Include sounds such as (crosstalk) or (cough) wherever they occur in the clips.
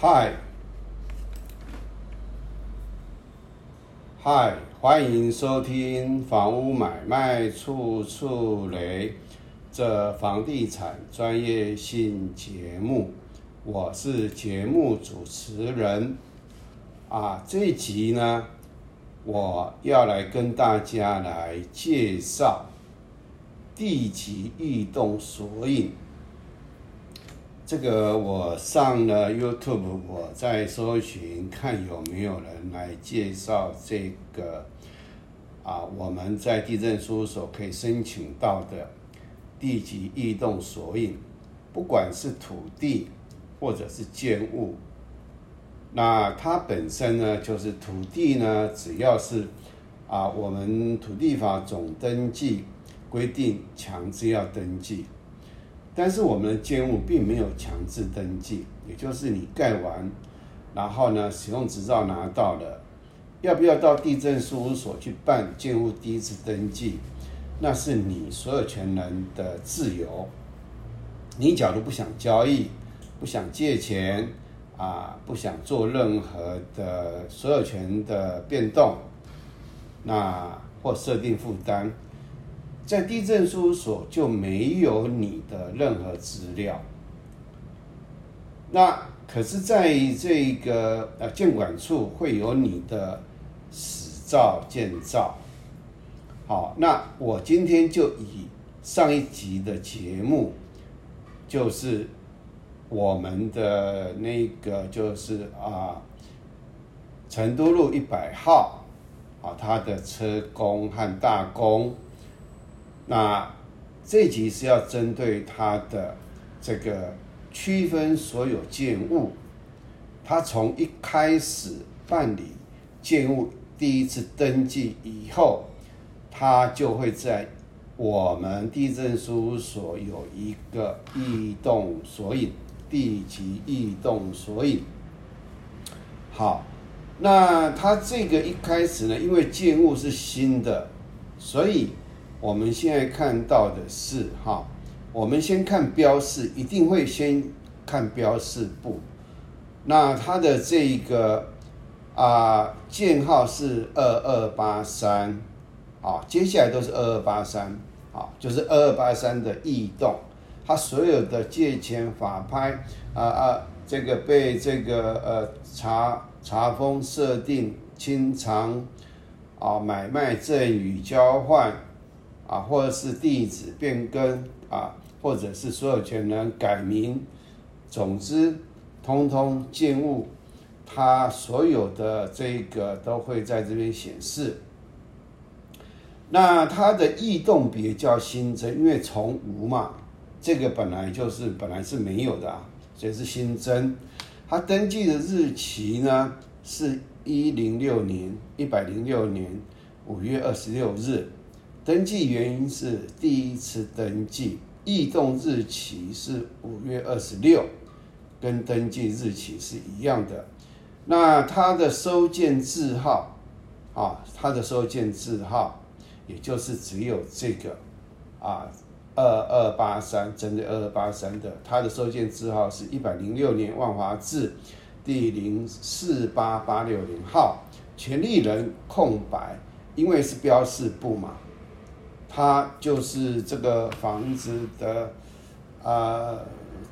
嗨，嗨，欢迎收听《房屋买卖处处雷》这房地产专业性节目，我是节目主持人。啊，这一集呢，我要来跟大家来介绍地级异动索引。这个我上了 YouTube，我在搜寻看有没有人来介绍这个啊，我们在地震事务所可以申请到的地级异动索引，不管是土地或者是建物，那它本身呢就是土地呢，只要是啊，我们土地法总登记规定强制要登记。但是我们的建物并没有强制登记，也就是你盖完，然后呢，使用执照拿到了，要不要到地震事务所去办建物第一次登记？那是你所有权人的自由。你假如不想交易，不想借钱，啊，不想做任何的所有权的变动，那或设定负担。在地震事务所就没有你的任何资料，那可是在这个呃建管处会有你的史照建造。好，那我今天就以上一集的节目，就是我们的那个就是啊成都路一百号啊，他的车工和大工。那这集是要针对他的这个区分所有建物，他从一开始办理建物第一次登记以后，他就会在我们地震事务所有一个异动索引，地级异动索引。好，那他这个一开始呢，因为建物是新的，所以。我们现在看到的是哈，我们先看标示，一定会先看标示部。那它的这一个啊件号是二二八三，啊，接下来都是二二八三，啊，就是二二八三的异动，它所有的借钱法拍啊啊，这个被这个呃查查封设定清偿啊买卖赠与交换。啊，或者是地址变更啊，或者是所有权人改名，总之，通通建物，它所有的这个都会在这边显示。那它的异动别叫新增，因为从无嘛，这个本来就是本来是没有的啊，所以是新增。它登记的日期呢，是一零六年一百零六年五月二十六日。登记原因是第一次登记，异动日期是五月二十六，跟登记日期是一样的。那它的收件字号，啊，它的收件字号，也就是只有这个，啊，二二八三，针对二二八三的，它的收件字号是一百零六年万华字第零四八八六零号，权利人空白，因为是标示部嘛。它就是这个房子的，啊，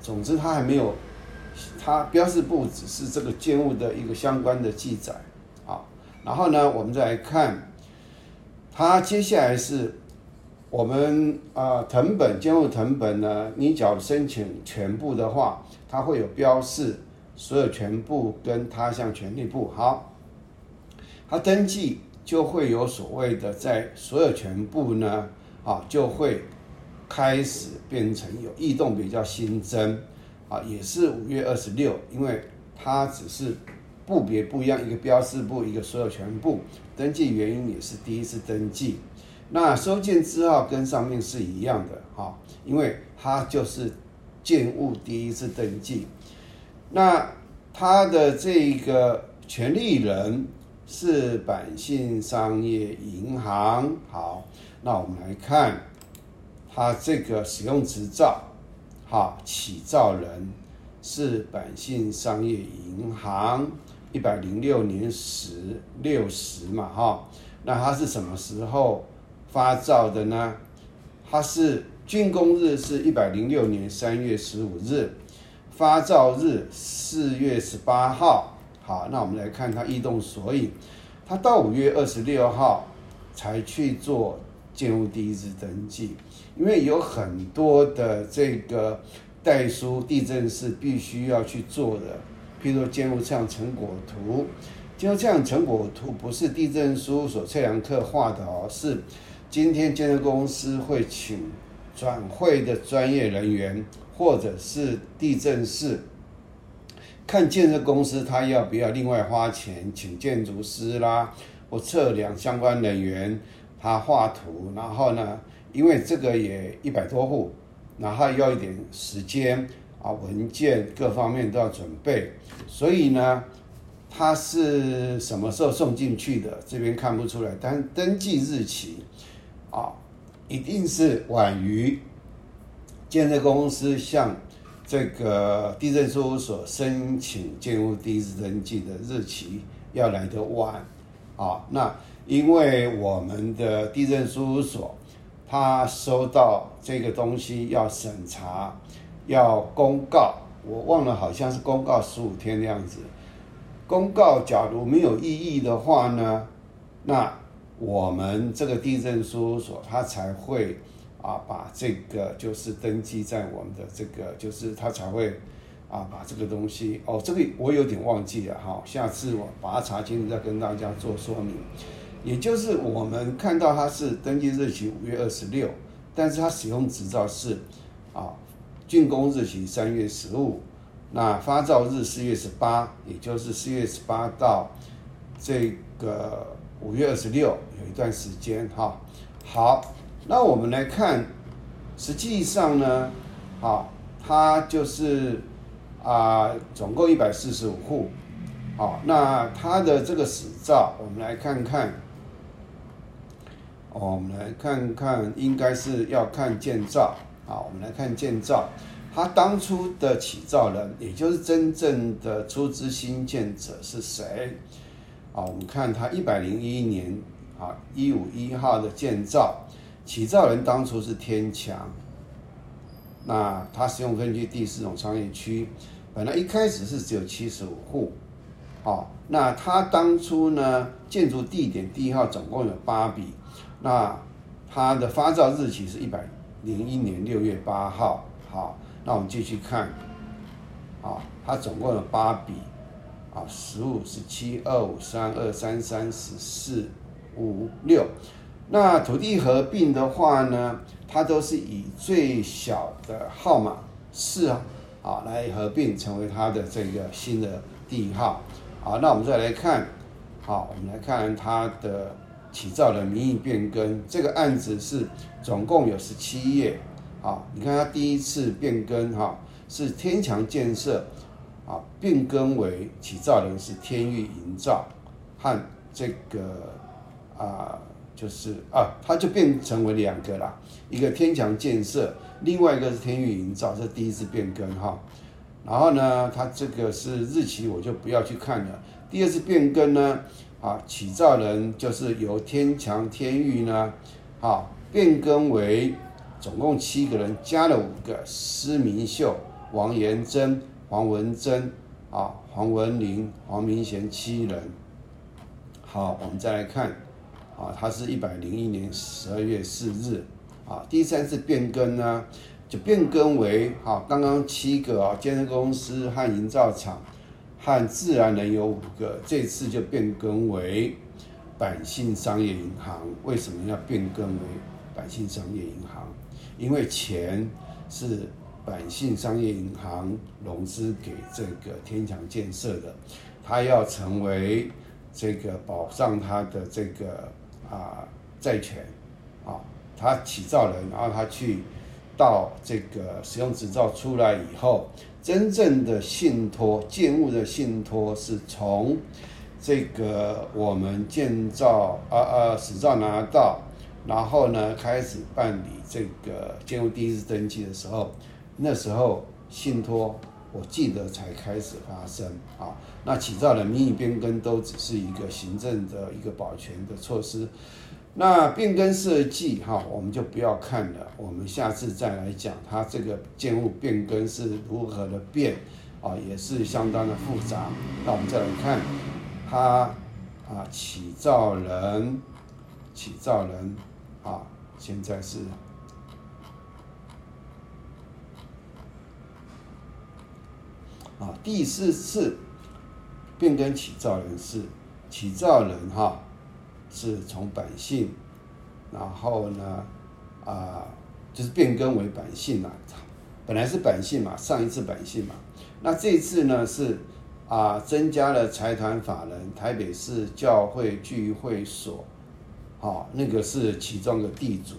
总之它还没有，它标示部只是这个建物的一个相关的记载，好，然后呢，我们再来看，它接下来是我们啊，藤本建物藤本呢，你只要申请全部的话，它会有标示所有全部跟他项权利部，好，它登记。就会有所谓的在所有权部呢，啊，就会开始变成有异动，比较新增，啊，也是五月二十六，因为它只是部别不一样，一个标示部，一个所有权部，登记原因也是第一次登记，那收件字号跟上面是一样的，哈，因为它就是建物第一次登记，那它的这个权利人。是百姓商业银行。好，那我们来看它这个使用执照，好，起造人是百姓商业银行，一百零六年十六十嘛哈，那它是什么时候发照的呢？它是竣工日是一百零六年三月十五日，发照日四月十八号。好，那我们来看它异动索引，它到五月二十六号才去做建物第一次登记，因为有很多的这个代书地震是必须要去做的，譬如说建物测量成果图，建物测量成果图不是地震书所测量课画的哦，是今天建设公司会请转会的专业人员或者是地震室。看建设公司，他要不要另外花钱请建筑师啦，或测量相关人员，他画图，然后呢，因为这个也一百多户，然后要一点时间啊，文件各方面都要准备，所以呢，他是什么时候送进去的？这边看不出来，但登记日期啊，一定是晚于建设公司向。这个地震事务所申请建物第一登记的日期要来得晚啊，那因为我们的地震事务所，他收到这个东西要审查，要公告，我忘了好像是公告十五天的样子。公告假如没有异议的话呢，那我们这个地震事务所他才会。啊，把这个就是登记在我们的这个，就是他才会啊，把这个东西哦，这个我有点忘记了哈，下次我把它查清楚再跟大家做说明。也就是我们看到它是登记日期五月二十六，但是它使用执照是啊竣工日期三月十五，那发照日四月十八，也就是四月十八到这个五月二十六有一段时间哈，好。那我们来看，实际上呢，啊，它就是啊，总共一百四十五户，好，那它的这个史照，我们来看看，我们来看看，应该是要看建造，啊，我们来看建造，他当初的起造人，也就是真正的出资新建者是谁？啊，我们看他一百零一年啊，一五一号的建造。起造人当初是天强，那他使用分区第四种商业区，本来一开始是只有七十五户，好，那他当初呢建筑地点第一号总共有八笔，那他的发照日期是一百零一年六月八号，好，那我们继续看，啊，他总共有八笔，啊，十五、十七、二五、三二、三三、十四、五六。那土地合并的话呢，它都是以最小的号码四啊，啊来合并成为它的这个新的地号。好，那我们再来看，好，我们来看它的起造的名义变更。这个案子是总共有十七页。好，你看它第一次变更哈，是天强建设，啊变更为起造人是天域营造和这个啊。就是啊，它就变成为两个啦，一个天强建设，另外一个是天域营造，这第一次变更哈。然后呢，它这个是日期，我就不要去看了。第二次变更呢，啊，起造人就是由天强天域呢，啊，变更为总共七个人，加了五个，施明秀、王延珍、黄文珍、啊，黄文林、黄明贤七人。好，我们再来看。啊，它是一百零一年十二月四日，啊，第三次变更呢，就变更为啊，刚刚七个啊，建设公司和营造厂和自然人有五个，这次就变更为百姓商业银行。为什么要变更为百姓商业银行？因为钱是百姓商业银行融资给这个天强建设的，它要成为这个保障它的这个。啊，债权，啊，他起造人，然后他去到这个使用执照出来以后，真正的信托建物的信托是从这个我们建造啊啊执照拿到，然后呢开始办理这个建物第一次登记的时候，那时候信托我记得才开始发生啊。那起造人民意变更都只是一个行政的一个保全的措施。那变更设计哈，我们就不要看了，我们下次再来讲它这个建物变更是如何的变啊，也是相当的复杂。那我们再来看它啊，起造人，起造人啊，现在是啊第四次变更起造人是起造人哈。是从百姓，然后呢，啊，就是变更为百姓嘛，本来是百姓嘛，上一次百姓嘛，那这次呢是啊，增加了财团法人台北市教会聚会所，好，那个是其中的地主，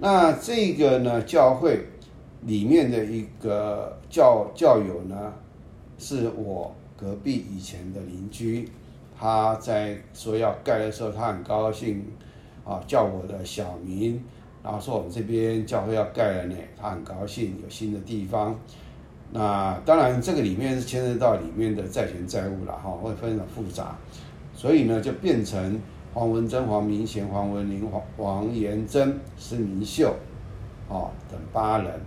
那这个呢教会里面的一个教教友呢，是我隔壁以前的邻居。他在说要盖的时候，他很高兴，啊，叫我的小名，然后说我们这边教会要盖了呢，他很高兴有新的地方。那当然，这个里面是牵涉到里面的债权债务了哈，会非常复杂，所以呢，就变成黄文珍、黄明贤、黄文林、黄黄延珍、施明秀，啊等八人，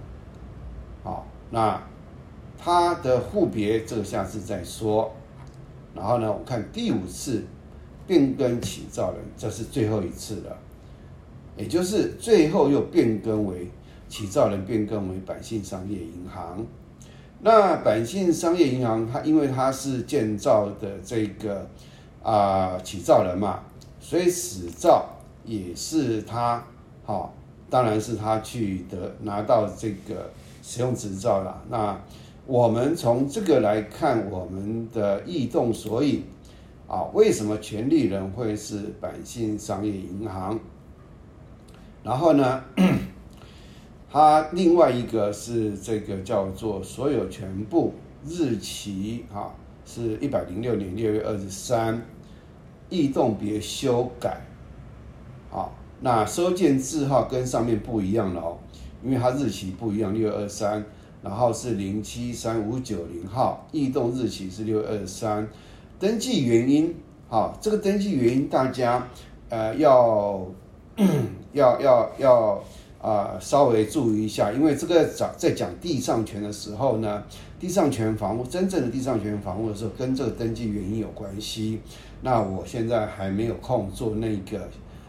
好，那他的户别这个下次再说。然后呢，我看第五次变更起造人，这是最后一次了，也就是最后又变更为起造人，变更为百姓商业银行。那百姓商业银行，它因为它是建造的这个啊起造人嘛，所以始造也是他，好，当然是他去得拿到这个使用执照了。那我们从这个来看，我们的异动索引啊，为什么权利人会是百姓商业银行？然后呢，(clears throat) 它另外一个是这个叫做所有全部日期啊，是一百零六年六月二十三，异动别修改，啊，那收件字号跟上面不一样了哦，因为它日期不一样，六月二三。然后是零七三五九零号，异动日期是六二三，登记原因，好，这个登记原因大家呃要 (clears throat) 要要要啊稍微注意一下，因为这个讲在讲地上权的时候呢，地上权房屋真正的地上权房屋的时候，跟这个登记原因有关系。那我现在还没有空做那个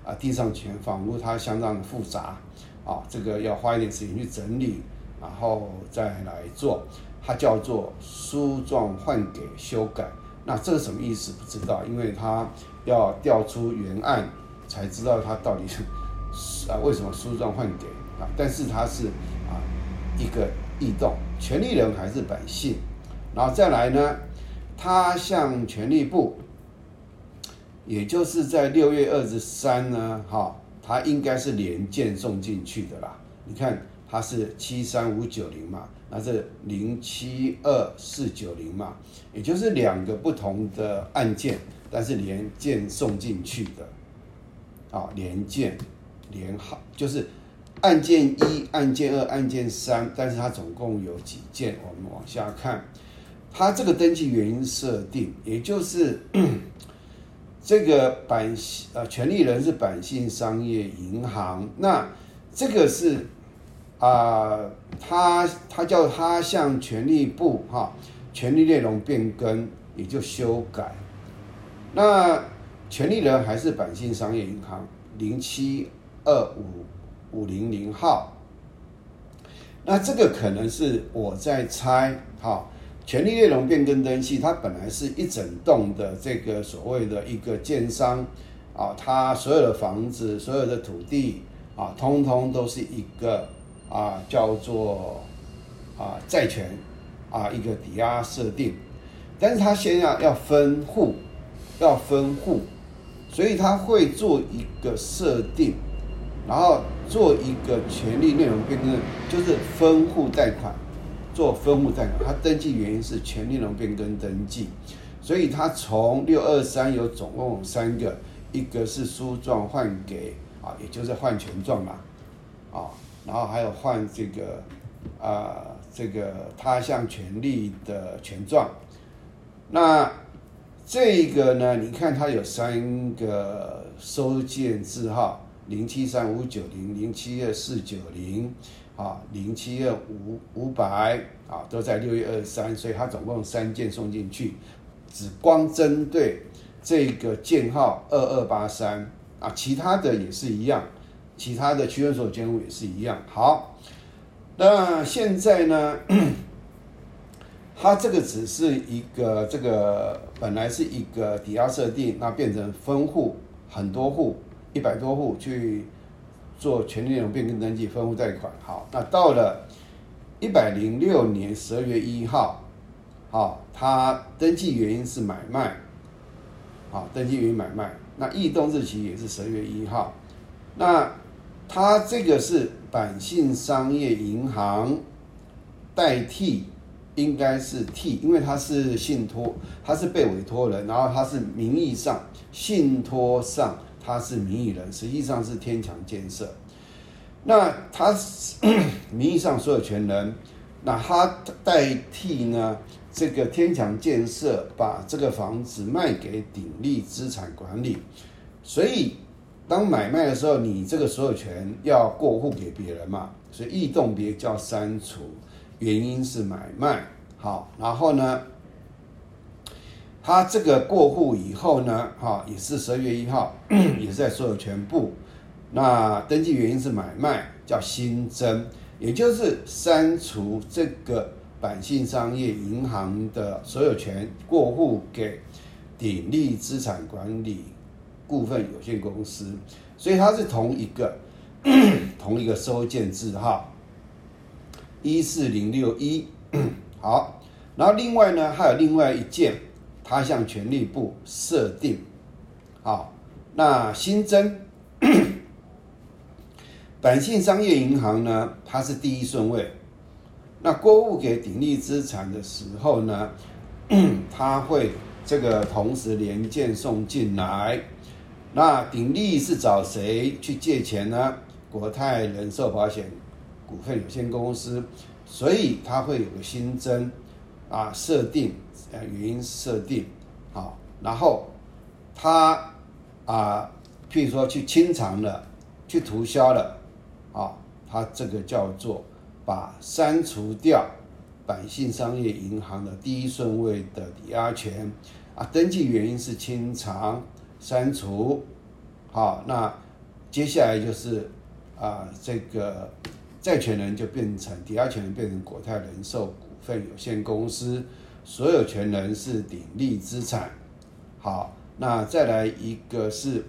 啊地上权房屋，它相当的复杂啊，这个要花一点时间去整理。然后再来做，它叫做书状换给修改。那这是什么意思？不知道，因为它要调出原案，才知道它到底是啊为什么书状换给啊。但是它是啊一个异动，权利人还是百姓。然后再来呢，他向权利部，也就是在六月二十三呢，哈，他应该是连件送进去的啦。你看。它是七三五九零嘛，那是零七二四九零嘛，也就是两个不同的案件，但是连件送进去的，啊，连件连号就是案件一、案件二、案件三，但是它总共有几件？我们往下看，它这个登记原因设定，也就是这个版呃权利人是版信商业银行，那这个是。啊，他他叫他向权利部哈，权利内容变更也就修改。那权利人还是百姓商业银行零七二五五零零号。那这个可能是我在猜哈，权利内容变更登记，它本来是一整栋的这个所谓的一个建商啊，他所有的房子、所有的土地啊，通通都是一个。啊，叫做啊债权啊一个抵押设定，但是他先要要分户，要分户，所以他会做一个设定，然后做一个权利内容变更，就是分户贷款，做分户贷款，他登记原因是权利内容变更登记，所以他从六二三有总共三个，一个是书状换给啊，也就是换权状嘛，啊。然后还有换这个啊这个他项权利的权状。那这个呢，你看它有三个收件字号：零七三五九零、零七二四九零、啊零七二五五百啊，都在六月二十三，所以它总共三件送进去，只光针对这个件号二二八三啊，其他的也是一样。其他的区分所有权物也是一样。好，那现在呢，它这个只是一个这个本来是一个抵押设定，那变成分户很多户一百多户去做权利内容变更登记分户贷款。好，那到了一百零六年十二月一号，好，它登记原因是买卖，好，登记原因买卖，那异动日期也是十二月一号，那。它这个是百信商业银行代替，应该是替，因为它是信托，它是被委托人，然后它是名义上信托上它是名义人，实际上是天强建设。那它 (clears throat) 名义上所有权人，那它代替呢？这个天强建设把这个房子卖给鼎力资产管理，所以。当买卖的时候，你这个所有权要过户给别人嘛，所以异动别叫删除，原因是买卖。好，然后呢，他这个过户以后呢，哈，也是十二月一号，(clears throat) 也是在所有权部。那登记原因是买卖，叫新增，也就是删除这个百信商业银行的所有权过户给鼎力资产管理。股份有限公司，所以它是同一个 (coughs) 同一个收件字号，一四零六一。(coughs) 好，然后另外呢，还有另外一件，他向权力部设定。好，那新增 (coughs) 百信商业银行呢，它是第一顺位。那过户给鼎力资产的时候呢，它会这个同时连件送进来。那鼎力是找谁去借钱呢？国泰人寿保险股份有限公司，所以它会有个新增啊设定，呃原因设定好，然后它啊譬如说去清偿了，去涂销了，啊，它这个叫做把删除掉百信商业银行的第一顺位的抵押权啊，登记原因是清偿。删除，好，那接下来就是啊，这个债权人就变成抵押权人变成国泰人寿股份有限公司，所有权人是鼎力资产。好，那再来一个是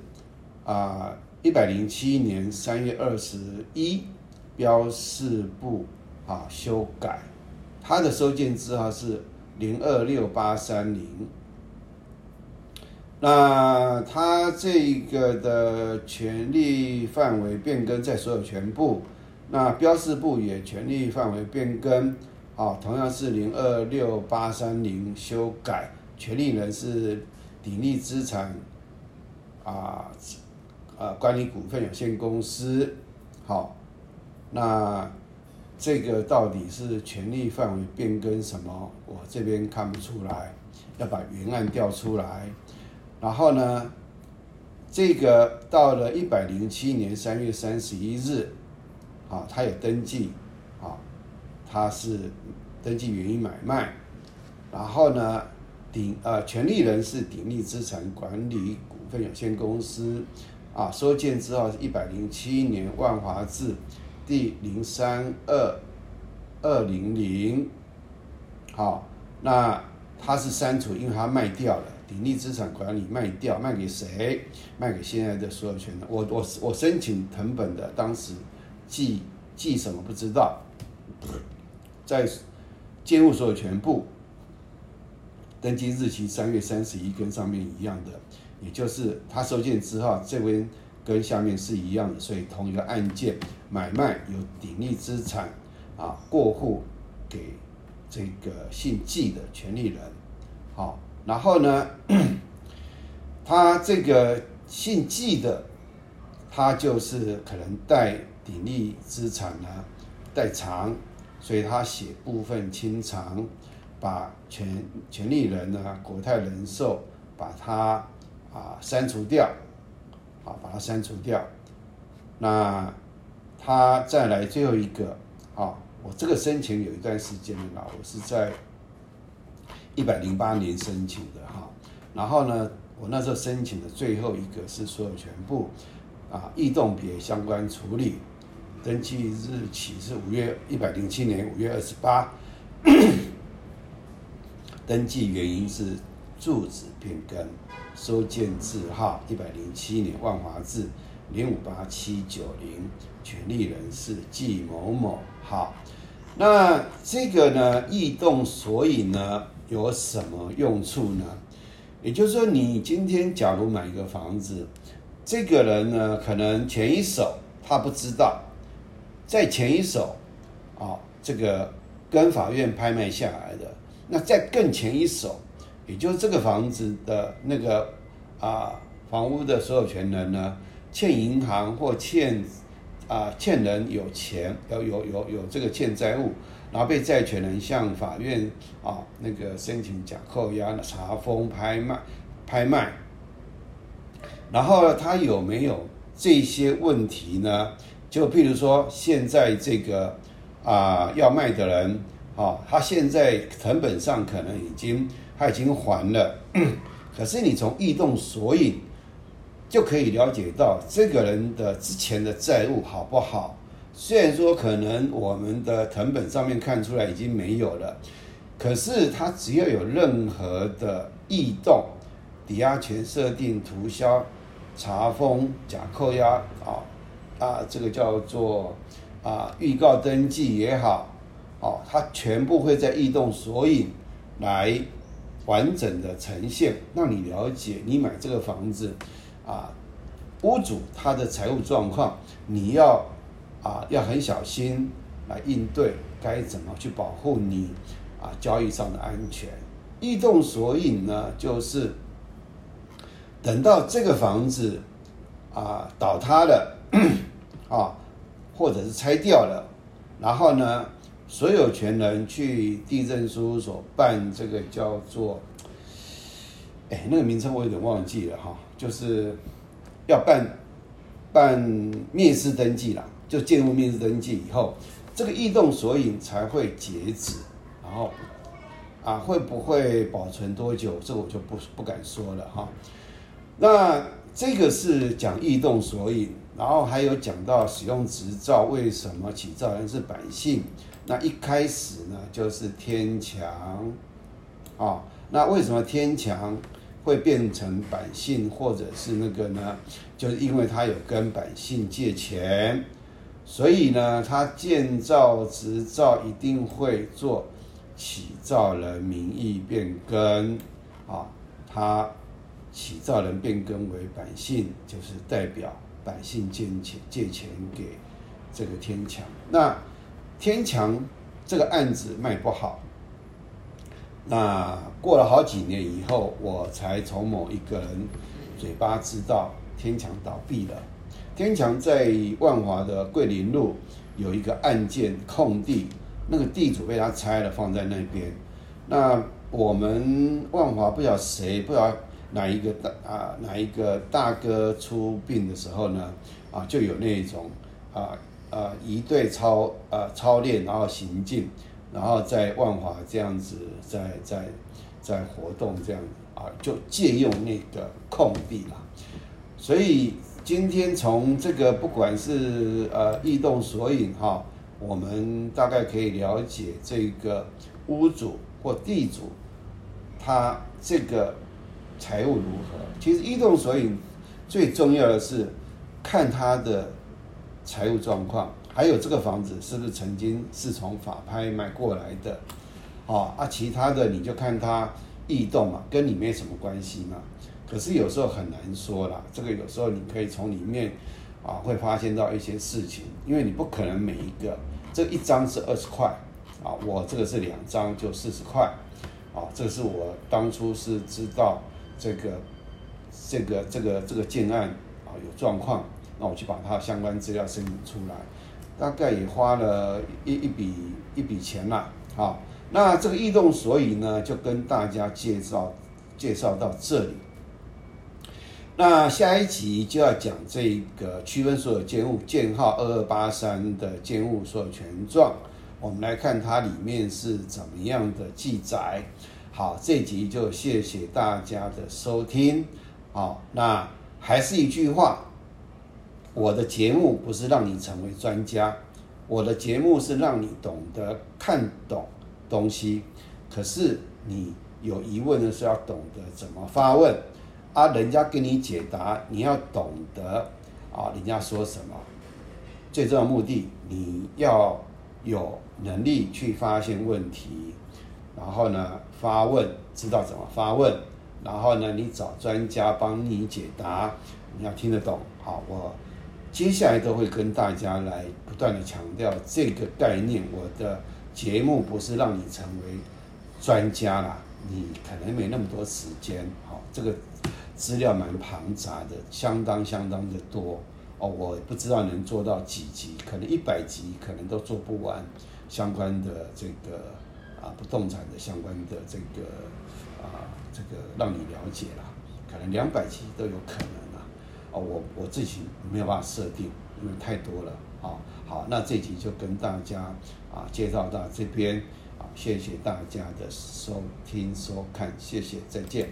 啊，一百零七年三月二十一标示部啊修改，它的收件字号是零二六八三零。那他这个的权利范围变更在所有权部，那标示部也权利范围变更，啊，同样是零二六八三零修改，权利人是鼎力资产，啊，呃，管理股份有限公司，好，那这个到底是权利范围变更什么？我这边看不出来，要把原案调出来。然后呢，这个到了一百零七年三月三十一日，啊，他有登记，啊，他是登记原因买卖，然后呢，鼎呃权利人是鼎力资产管理股份有限公司，啊，收件之后是一百零七年万华字第零三二二零零，好，那他是删除，因为他卖掉了。鼎力资产管理卖掉，卖给谁？卖给现在的所有权人。我我我申请藤本的，当时记记什么不知道，在监护所有权部登记日期三月三十一，跟上面一样的，也就是他收件之后，这边跟下面是一样的，所以同一个案件买卖有鼎力资产啊过户给这个姓季的权利人，好。然后呢，(clears throat) 他这个姓季的，他就是可能带鼎力资产呢，带偿，所以他写部分清偿，把权权利人呢国泰人寿把它啊删除掉，啊把它删除掉。那他再来最后一个，啊，我这个申请有一段时间了，我是在一百零八年申请的哈。然后呢，我那时候申请的最后一个是所有权部啊异动别相关处理。登记日期是五月一百零七年五月二十八，(coughs) 登记原因是住址变更，收件字号一百零七年万华字零五八七九零，权利人是季某某。好，那这个呢，异动索引呢有什么用处呢？也就是说，你今天假如买一个房子，这个人呢可能前一手他不知道。在前一手，啊，这个跟法院拍卖下来的，那在更前一手，也就是这个房子的那个啊房屋的所有权人呢，欠银行或欠啊欠人有钱，有有有有这个欠债务，然后被债权人向法院啊那个申请假扣押、查封、拍卖、拍卖，然后他有没有这些问题呢？就譬如说，现在这个啊要卖的人，啊，他现在成本上可能已经他已经还了，(clears throat) 可是你从异动索引就可以了解到这个人的之前的债务好不好？虽然说可能我们的成本上面看出来已经没有了，可是他只要有任何的异动，抵押权设定、涂销、查封、假扣押啊。啊，这个叫做啊预告登记也好，哦，它全部会在异动索引来完整的呈现，让你了解你买这个房子啊，屋主他的财务状况，你要啊要很小心来应对，该怎么去保护你啊交易上的安全。异动索引呢，就是等到这个房子啊倒塌了。啊，或者是拆掉了，然后呢，所有权人去地震事务所办这个叫做，哎，那个名称我有点忘记了哈，就是要办办灭失登记了，就建入面试登记以后，这个异动索引才会截止，然后啊，会不会保存多久，这我就不不敢说了哈。那这个是讲异动索引。然后还有讲到使用执照为什么起造人是百姓？那一开始呢就是天强，啊，那为什么天强会变成百姓或者是那个呢？就是因为他有跟百姓借钱，所以呢他建造执照一定会做起造人名义变更，啊，他起造人变更为百姓，就是代表。百姓借钱借钱给这个天强，那天强这个案子卖不好，那过了好几年以后，我才从某一个人嘴巴知道天强倒闭了。天强在万华的桂林路有一个案件空地，那个地主被他拆了放在那边。那我们万华不晓得谁不晓得。哪一个大啊？哪一个大哥出殡的时候呢？啊，就有那种啊啊一队操啊操练，然后行进，然后在万华这样子在在在活动这样啊，就借用那个空地了。所以今天从这个不管是呃异动索引哈，我们大概可以了解这个屋主或地主他这个。财务如何？其实异动索引最重要的是看他的财务状况，还有这个房子是不是曾经是从法拍卖过来的，啊啊，其他的你就看他异动嘛，跟你没什么关系嘛。可是有时候很难说啦，这个有时候你可以从里面啊会发现到一些事情，因为你不可能每一个这一张是二十块啊，我这个是两张就四十块啊，这是我当初是知道。这个这个这个这个建案啊有状况，那我去把它相关资料申请出来。大概也花了一一笔一笔钱啦。好，那这个异动所以呢，就跟大家介绍介绍到这里。那下一集就要讲这个区分所有建物建号二二八三的建物所有权状，我们来看它里面是怎么样的记载。好，这集就谢谢大家的收听。好，那还是一句话，我的节目不是让你成为专家，我的节目是让你懂得看懂东西。可是你有疑问的时候，要懂得怎么发问。啊，人家给你解答，你要懂得啊，人家说什么，最重要的目的，你要有能力去发现问题，然后呢发问，知道怎么发问，然后呢你找专家帮你解答，你要听得懂。好，我接下来都会跟大家来不断的强调这个概念。我的节目不是让你成为专家啦，你可能没那么多时间。好，这个。资料蛮庞杂的，相当相当的多哦，我不知道能做到几集，可能一百集可能都做不完相关的这个啊不动产的相关的这个啊这个让你了解了，可能两百集都有可能啊，哦我我自己没有办法设定，因为太多了啊。好，那这集就跟大家啊介绍到这边啊，谢谢大家的收听收看，谢谢，再见。